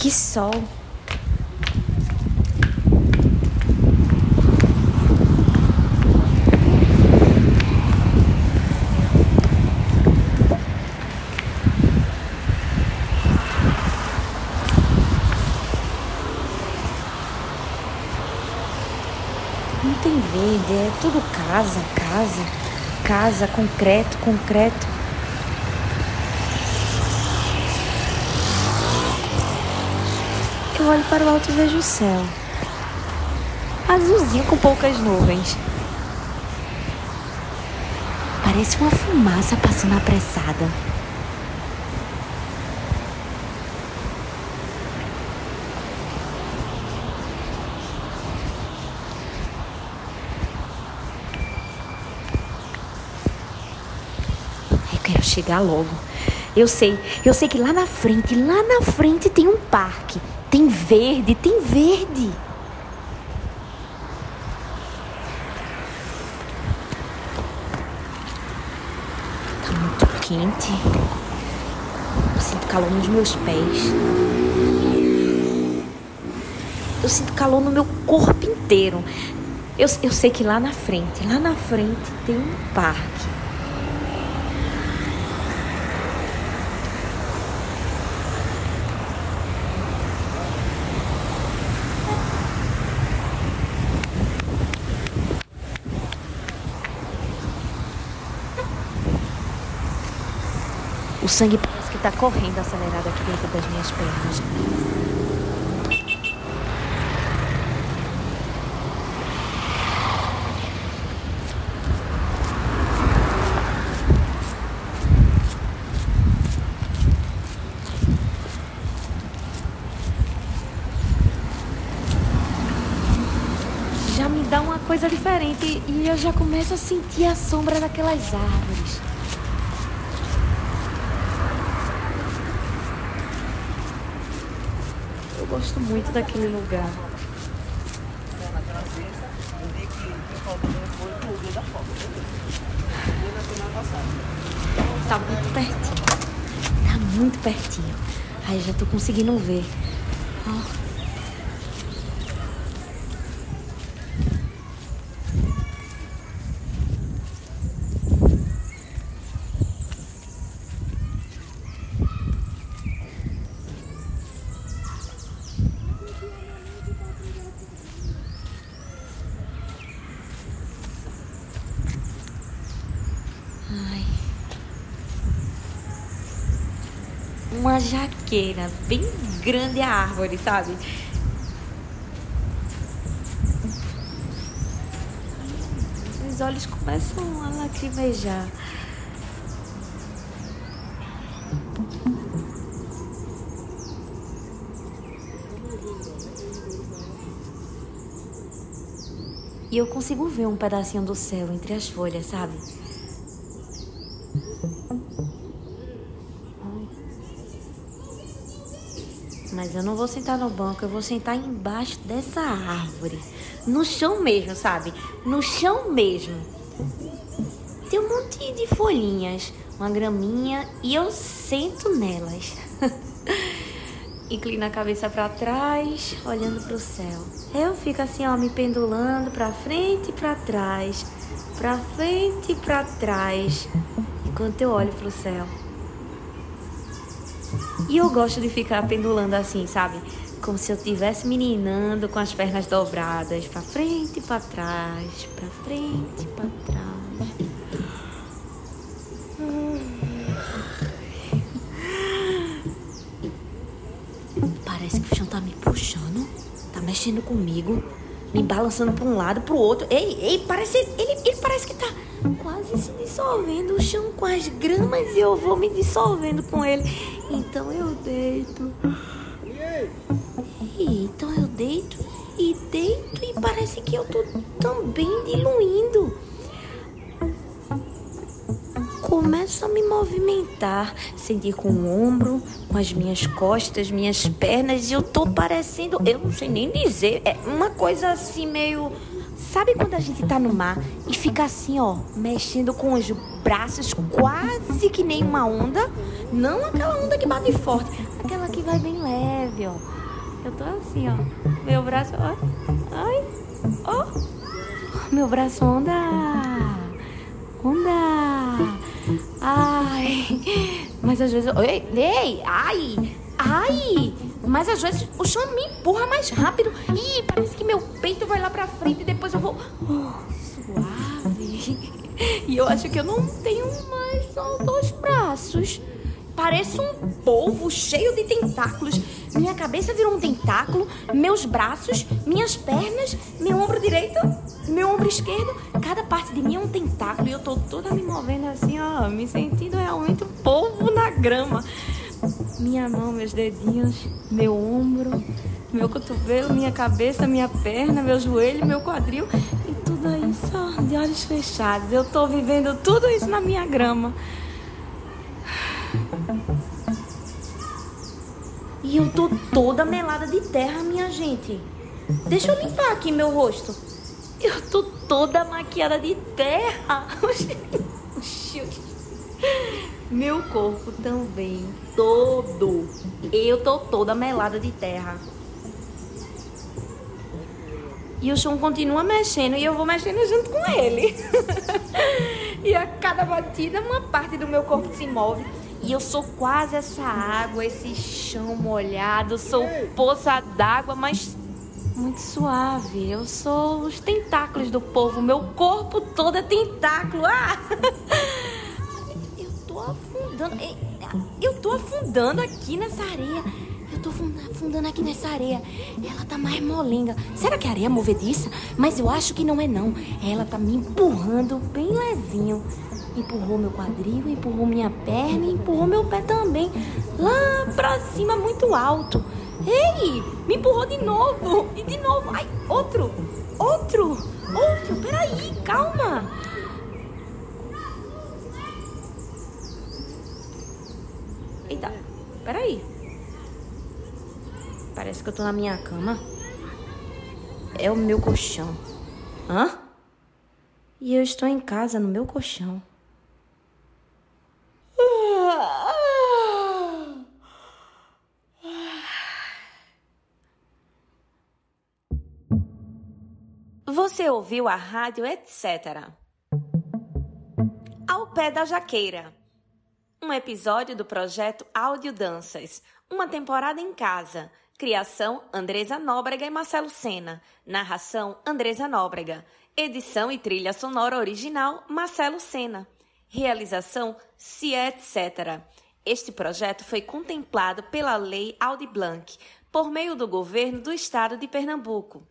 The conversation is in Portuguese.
Que sol! Não tem verde, é tudo casa, casa, casa, concreto, concreto. Olho para o alto e vejo o céu. Azulzinho com poucas nuvens. Parece uma fumaça passando apressada. Eu quero chegar logo. Eu sei, eu sei que lá na frente, lá na frente tem um parque. Tem verde, tem verde. Tá muito quente. Eu sinto calor nos meus pés. Eu sinto calor no meu corpo inteiro. Eu, eu sei que lá na frente, lá na frente tem um parque. Sangue parece que tá correndo acelerado aqui dentro das minhas pernas. Já me dá uma coisa diferente e eu já começo a sentir a sombra daquelas árvores. Gosto muito daquele lugar. Tá muito pertinho. Tá muito pertinho. Ai, já tô conseguindo ver. Ó. Ai. Uma jaqueira bem grande a árvore, sabe? Os olhos começam a lacrimejar. E eu consigo ver um pedacinho do céu entre as folhas, sabe? Mas eu não vou sentar no banco, eu vou sentar embaixo dessa árvore. No chão mesmo, sabe? No chão mesmo. Tem um monte de folhinhas, uma graminha e eu sento nelas. Inclino a cabeça para trás, olhando para o céu. Eu fico assim, ó, me pendulando para frente e para trás, para frente e para trás, enquanto eu olho para o céu. E eu gosto de ficar pendulando assim, sabe? Como se eu estivesse meninando com as pernas dobradas, para frente e para trás, para frente e para trás. Mexendo comigo, me balançando para um lado, para o outro. Ei, ei, parece ele, ele parece que tá quase se dissolvendo o chão com as gramas e eu vou me dissolvendo com ele. Então eu deito. E então eu deito e deito e parece que eu tô também diluindo. Começo a me movimentar, sentir com o ombro, com as minhas costas, minhas pernas, e eu tô parecendo, eu não sei nem dizer, é uma coisa assim meio. Sabe quando a gente tá no mar e fica assim, ó, mexendo com os braços quase que nem uma onda? Não aquela onda que bate forte, Aquela que vai bem leve, ó. Eu tô assim, ó. Meu braço, ó. Ai, ó. Meu braço onda. Onda. Mas às vezes. Ei, ei, ai. Ai. Mas às vezes o chão me empurra mais rápido. Ih, parece que meu peito vai lá pra frente e depois eu vou. Suave. E eu acho que eu não tenho mais só dois braços. Pareço um polvo cheio de tentáculos. Minha cabeça virou um tentáculo, meus braços, minhas pernas, meu ombro direito, ombro esquerdo, cada parte de mim é um tentáculo e eu tô toda me movendo assim, ó, me sentindo realmente um polvo na grama. Minha mão, meus dedinhos, meu ombro, meu cotovelo, minha cabeça, minha perna, meu joelho, meu quadril e tudo isso de olhos fechados. Eu tô vivendo tudo isso na minha grama. E eu tô toda melada de terra, minha gente. Deixa eu limpar aqui meu rosto. Eu tô toda maquiada de terra. Meu corpo também, todo. Eu tô toda melada de terra. E o chão continua mexendo e eu vou mexendo junto com ele. e a cada batida, uma parte do meu corpo se move. E eu sou quase essa água, esse chão molhado, sou poça d'água, mas muito suave. Eu sou os tentáculos do povo, meu corpo todo é tentáculo. Ah! Eu tô afundando, eu tô afundando aqui nessa areia. Eu tô afundando aqui nessa areia. Ela tá mais molenga. Será que a areia é movediça? Mas eu acho que não é não. Ela tá me empurrando bem levinho empurrou meu quadril, empurrou minha perna empurrou meu pé também. Lá pra cima, muito alto. Ei, me empurrou de novo. E de novo. Ai, outro. Outro. Outro. Peraí, calma. Eita, peraí. Parece que eu tô na minha cama. É o meu colchão. Hã? E eu estou em casa no meu colchão. Você ouviu a rádio, etc. Ao pé da jaqueira. Um episódio do projeto Áudio Danças. Uma temporada em casa. Criação Andresa Nóbrega e Marcelo Sena. Narração Andresa Nóbrega. Edição e trilha sonora original Marcelo Sena. Realização Se Etc. Este projeto foi contemplado pela Lei Audi Blanc, por meio do governo do estado de Pernambuco.